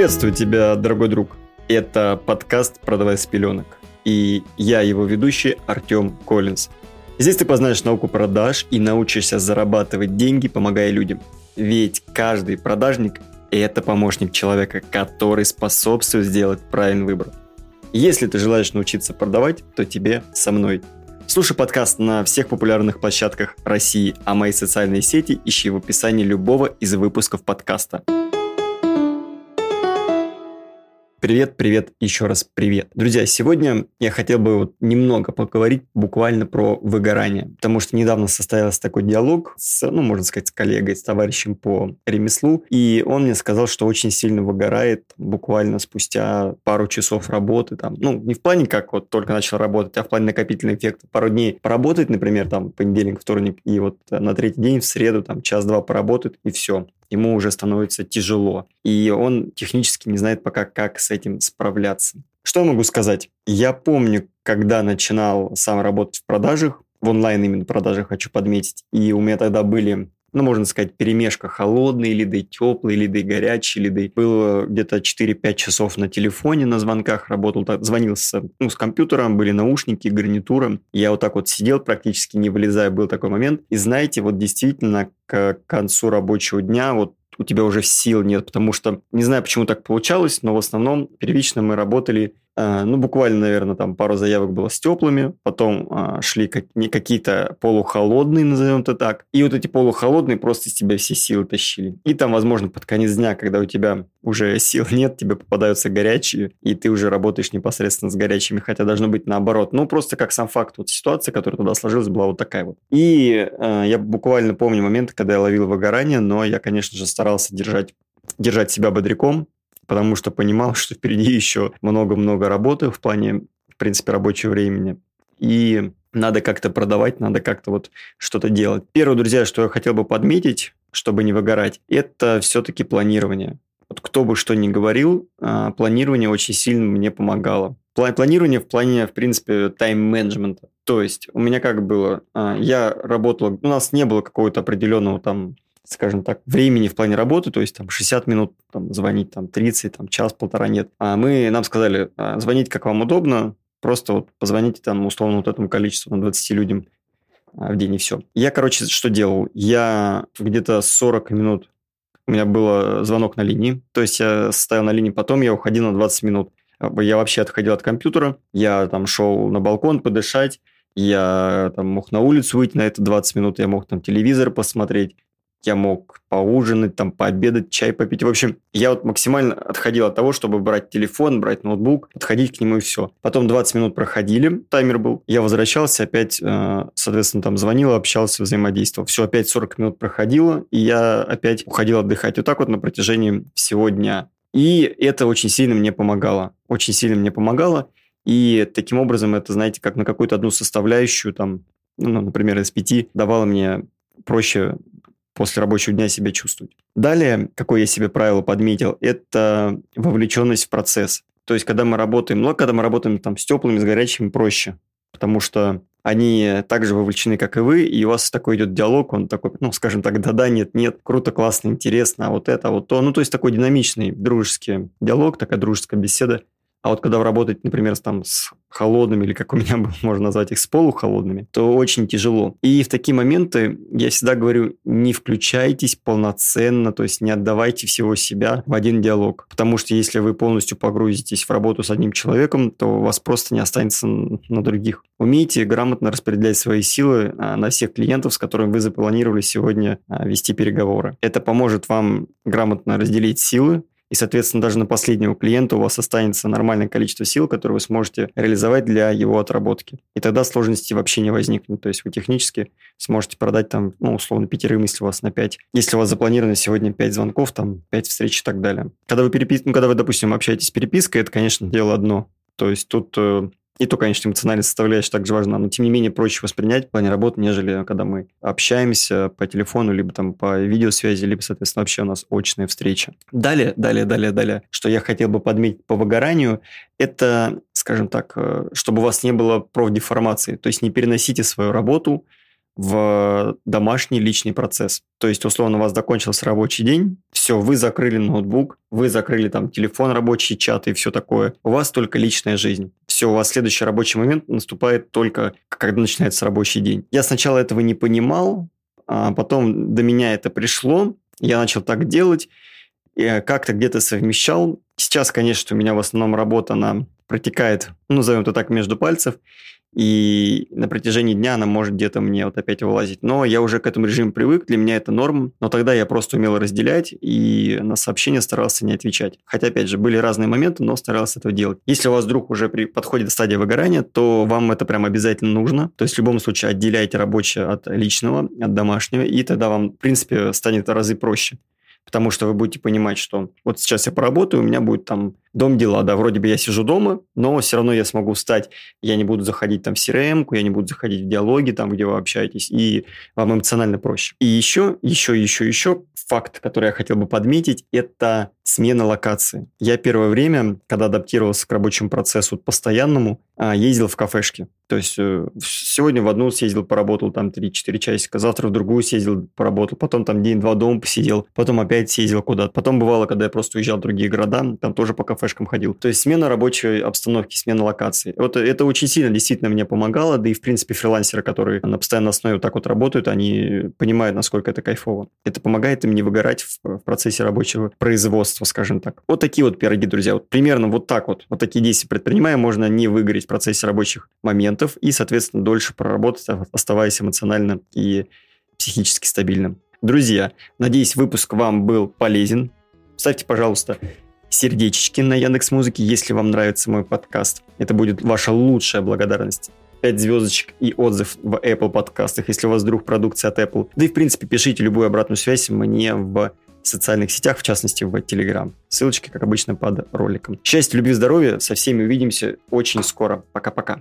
Приветствую тебя, дорогой друг. Это подкаст «Продавай с пеленок». И я его ведущий Артем Коллинз. Здесь ты познаешь науку продаж и научишься зарабатывать деньги, помогая людям. Ведь каждый продажник – это помощник человека, который способствует сделать правильный выбор. Если ты желаешь научиться продавать, то тебе со мной. Слушай подкаст на всех популярных площадках России, а мои социальные сети ищи в описании любого из выпусков подкаста. Привет, привет, еще раз привет. Друзья, сегодня я хотел бы вот немного поговорить буквально про выгорание, потому что недавно состоялся такой диалог с, ну, можно сказать, с коллегой, с товарищем по ремеслу, и он мне сказал, что очень сильно выгорает буквально спустя пару часов работы, там, ну, не в плане, как вот только начал работать, а в плане накопительного эффекта. Пару дней поработать, например, там, понедельник, вторник, и вот на третий день, в среду, там, час-два поработать, и все ему уже становится тяжело. И он технически не знает пока, как с этим справляться. Что я могу сказать? Я помню, когда начинал сам работать в продажах, в онлайн именно продажах хочу подметить, и у меня тогда были ну, можно сказать, перемешка холодные лиды, теплые лиды, горячие лиды. Было где-то 4-5 часов на телефоне на звонках, работал, так, звонил с, ну, с компьютером, были наушники, гарнитура. Я вот так вот сидел, практически не вылезая, был такой момент. И знаете, вот действительно к концу рабочего дня вот у тебя уже сил нет, потому что не знаю, почему так получалось, но в основном первично мы работали ну, буквально, наверное, там пару заявок было с теплыми, потом а, шли как, не какие-то полухолодные, назовем это так, и вот эти полухолодные просто из тебя все силы тащили. И там, возможно, под конец дня, когда у тебя уже сил нет, тебе попадаются горячие, и ты уже работаешь непосредственно с горячими, хотя должно быть наоборот. Ну, просто как сам факт, вот ситуация, которая туда сложилась, была вот такая вот. И э, я буквально помню момент, когда я ловил выгорание, но я, конечно же, старался держать держать себя бодряком, потому что понимал, что впереди еще много-много работы в плане, в принципе, рабочего времени. И надо как-то продавать, надо как-то вот что-то делать. Первое, друзья, что я хотел бы подметить, чтобы не выгорать, это все-таки планирование. Вот кто бы что ни говорил, а, планирование очень сильно мне помогало. Планирование в плане, в принципе, тайм-менеджмента. То есть у меня как было, а, я работал, у нас не было какого-то определенного там скажем так, времени в плане работы, то есть там 60 минут там, звонить, там 30, там час-полтора нет. А мы, нам сказали, а, звонить как вам удобно, просто вот позвоните там условно вот этому количеству, на 20 людям а, в день и все. Я, короче, что делал? Я где-то 40 минут у меня был звонок на линии, то есть я стоял на линии, потом я уходил на 20 минут. Я вообще отходил от компьютера, я там шел на балкон подышать, я там мог на улицу выйти на это 20 минут, я мог там телевизор посмотреть, я мог поужинать, там, пообедать, чай попить. В общем, я вот максимально отходил от того, чтобы брать телефон, брать ноутбук, подходить к нему и все. Потом 20 минут проходили, таймер был. Я возвращался, опять, э, соответственно, там звонил, общался, взаимодействовал. Все, опять 40 минут проходило, и я опять уходил отдыхать. Вот так вот на протяжении всего дня. И это очень сильно мне помогало. Очень сильно мне помогало. И таким образом это, знаете, как на какую-то одну составляющую, там, ну, например, из пяти давало мне проще после рабочего дня себя чувствовать. Далее, какое я себе правило подметил, это вовлеченность в процесс. То есть, когда мы работаем, ну, когда мы работаем там с теплыми, с горячими, проще, потому что они также вовлечены, как и вы, и у вас такой идет диалог, он такой, ну, скажем так, да-да, нет-нет, круто, классно, интересно, а вот это, а вот то. Ну, то есть такой динамичный, дружеский диалог, такая дружеская беседа. А вот когда вы работаете, например, там, с холодными, или как у меня можно назвать их, с полухолодными, то очень тяжело. И в такие моменты я всегда говорю, не включайтесь полноценно, то есть не отдавайте всего себя в один диалог. Потому что если вы полностью погрузитесь в работу с одним человеком, то у вас просто не останется на других. Умейте грамотно распределять свои силы а, на всех клиентов, с которыми вы запланировали сегодня а, вести переговоры. Это поможет вам грамотно разделить силы, и, соответственно, даже на последнего клиента у вас останется нормальное количество сил, которые вы сможете реализовать для его отработки. И тогда сложности вообще не возникнет. То есть вы технически сможете продать там, ну, условно, пятерым, если у вас на 5. Если у вас запланировано сегодня 5 звонков, там 5 встреч и так далее. Когда вы, перепис... ну, когда вы допустим, общаетесь перепиской, это, конечно, дело одно. То есть тут э, и то, конечно, эмоциональная составляющая также важна, но тем не менее проще воспринять в плане работы, нежели когда мы общаемся по телефону, либо там по видеосвязи, либо, соответственно, вообще у нас очная встреча. Далее, далее, далее, далее, что я хотел бы подметить по выгоранию, это, скажем так, э, чтобы у вас не было профдеформации, то есть не переносите свою работу в домашний личный процесс. То есть, условно, у вас закончился рабочий день, все, вы закрыли ноутбук, вы закрыли там телефон, рабочий чат и все такое. У вас только личная жизнь. Все, у вас следующий рабочий момент наступает только, когда начинается рабочий день. Я сначала этого не понимал, а потом до меня это пришло, я начал так делать, и как-то где-то совмещал. Сейчас, конечно, у меня в основном работа, она протекает, ну, назовем это так, между пальцев, и на протяжении дня она может где-то мне вот опять вылазить. Но я уже к этому режиму привык, для меня это норм, но тогда я просто умел разделять и на сообщения старался не отвечать. Хотя, опять же, были разные моменты, но старался этого делать. Если у вас вдруг уже при, подходит стадия выгорания, то вам это прям обязательно нужно. То есть в любом случае отделяйте рабочее от личного, от домашнего, и тогда вам, в принципе, станет в разы проще потому что вы будете понимать, что вот сейчас я поработаю, у меня будет там дом дела, да, вроде бы я сижу дома, но все равно я смогу встать, я не буду заходить там в CRM, я не буду заходить в диалоги, там, где вы общаетесь, и вам эмоционально проще. И еще, еще, еще, еще факт, который я хотел бы подметить, это смена локации. Я первое время, когда адаптировался к рабочему процессу постоянному, а, ездил в кафешки. То есть э, сегодня в одну съездил, поработал там 3-4 часика, завтра в другую съездил, поработал, потом там день-два дома посидел, потом опять съездил куда-то. Потом бывало, когда я просто уезжал в другие города, там тоже по кафешкам ходил. То есть смена рабочей обстановки, смена локации. Вот это очень сильно действительно мне помогало, да и в принципе фрилансеры, которые на постоянной основе вот так вот работают, они понимают, насколько это кайфово. Это помогает им не выгорать в, в процессе рабочего производства, скажем так. Вот такие вот пироги, друзья. Вот примерно вот так вот, вот такие действия предпринимая, можно не выгореть в процессе рабочих моментов и, соответственно, дольше проработать, оставаясь эмоционально и психически стабильным. Друзья, надеюсь, выпуск вам был полезен. Ставьте, пожалуйста, сердечки на Яндекс Музыке, если вам нравится мой подкаст. Это будет ваша лучшая благодарность. 5 звездочек и отзыв в Apple подкастах, если у вас вдруг продукция от Apple. Да и, в принципе, пишите любую обратную связь мне социальных сетях, в частности в Telegram. Ссылочки, как обычно, под роликом. Счастья, любви, здоровья. Со всеми увидимся очень скоро. Пока-пока.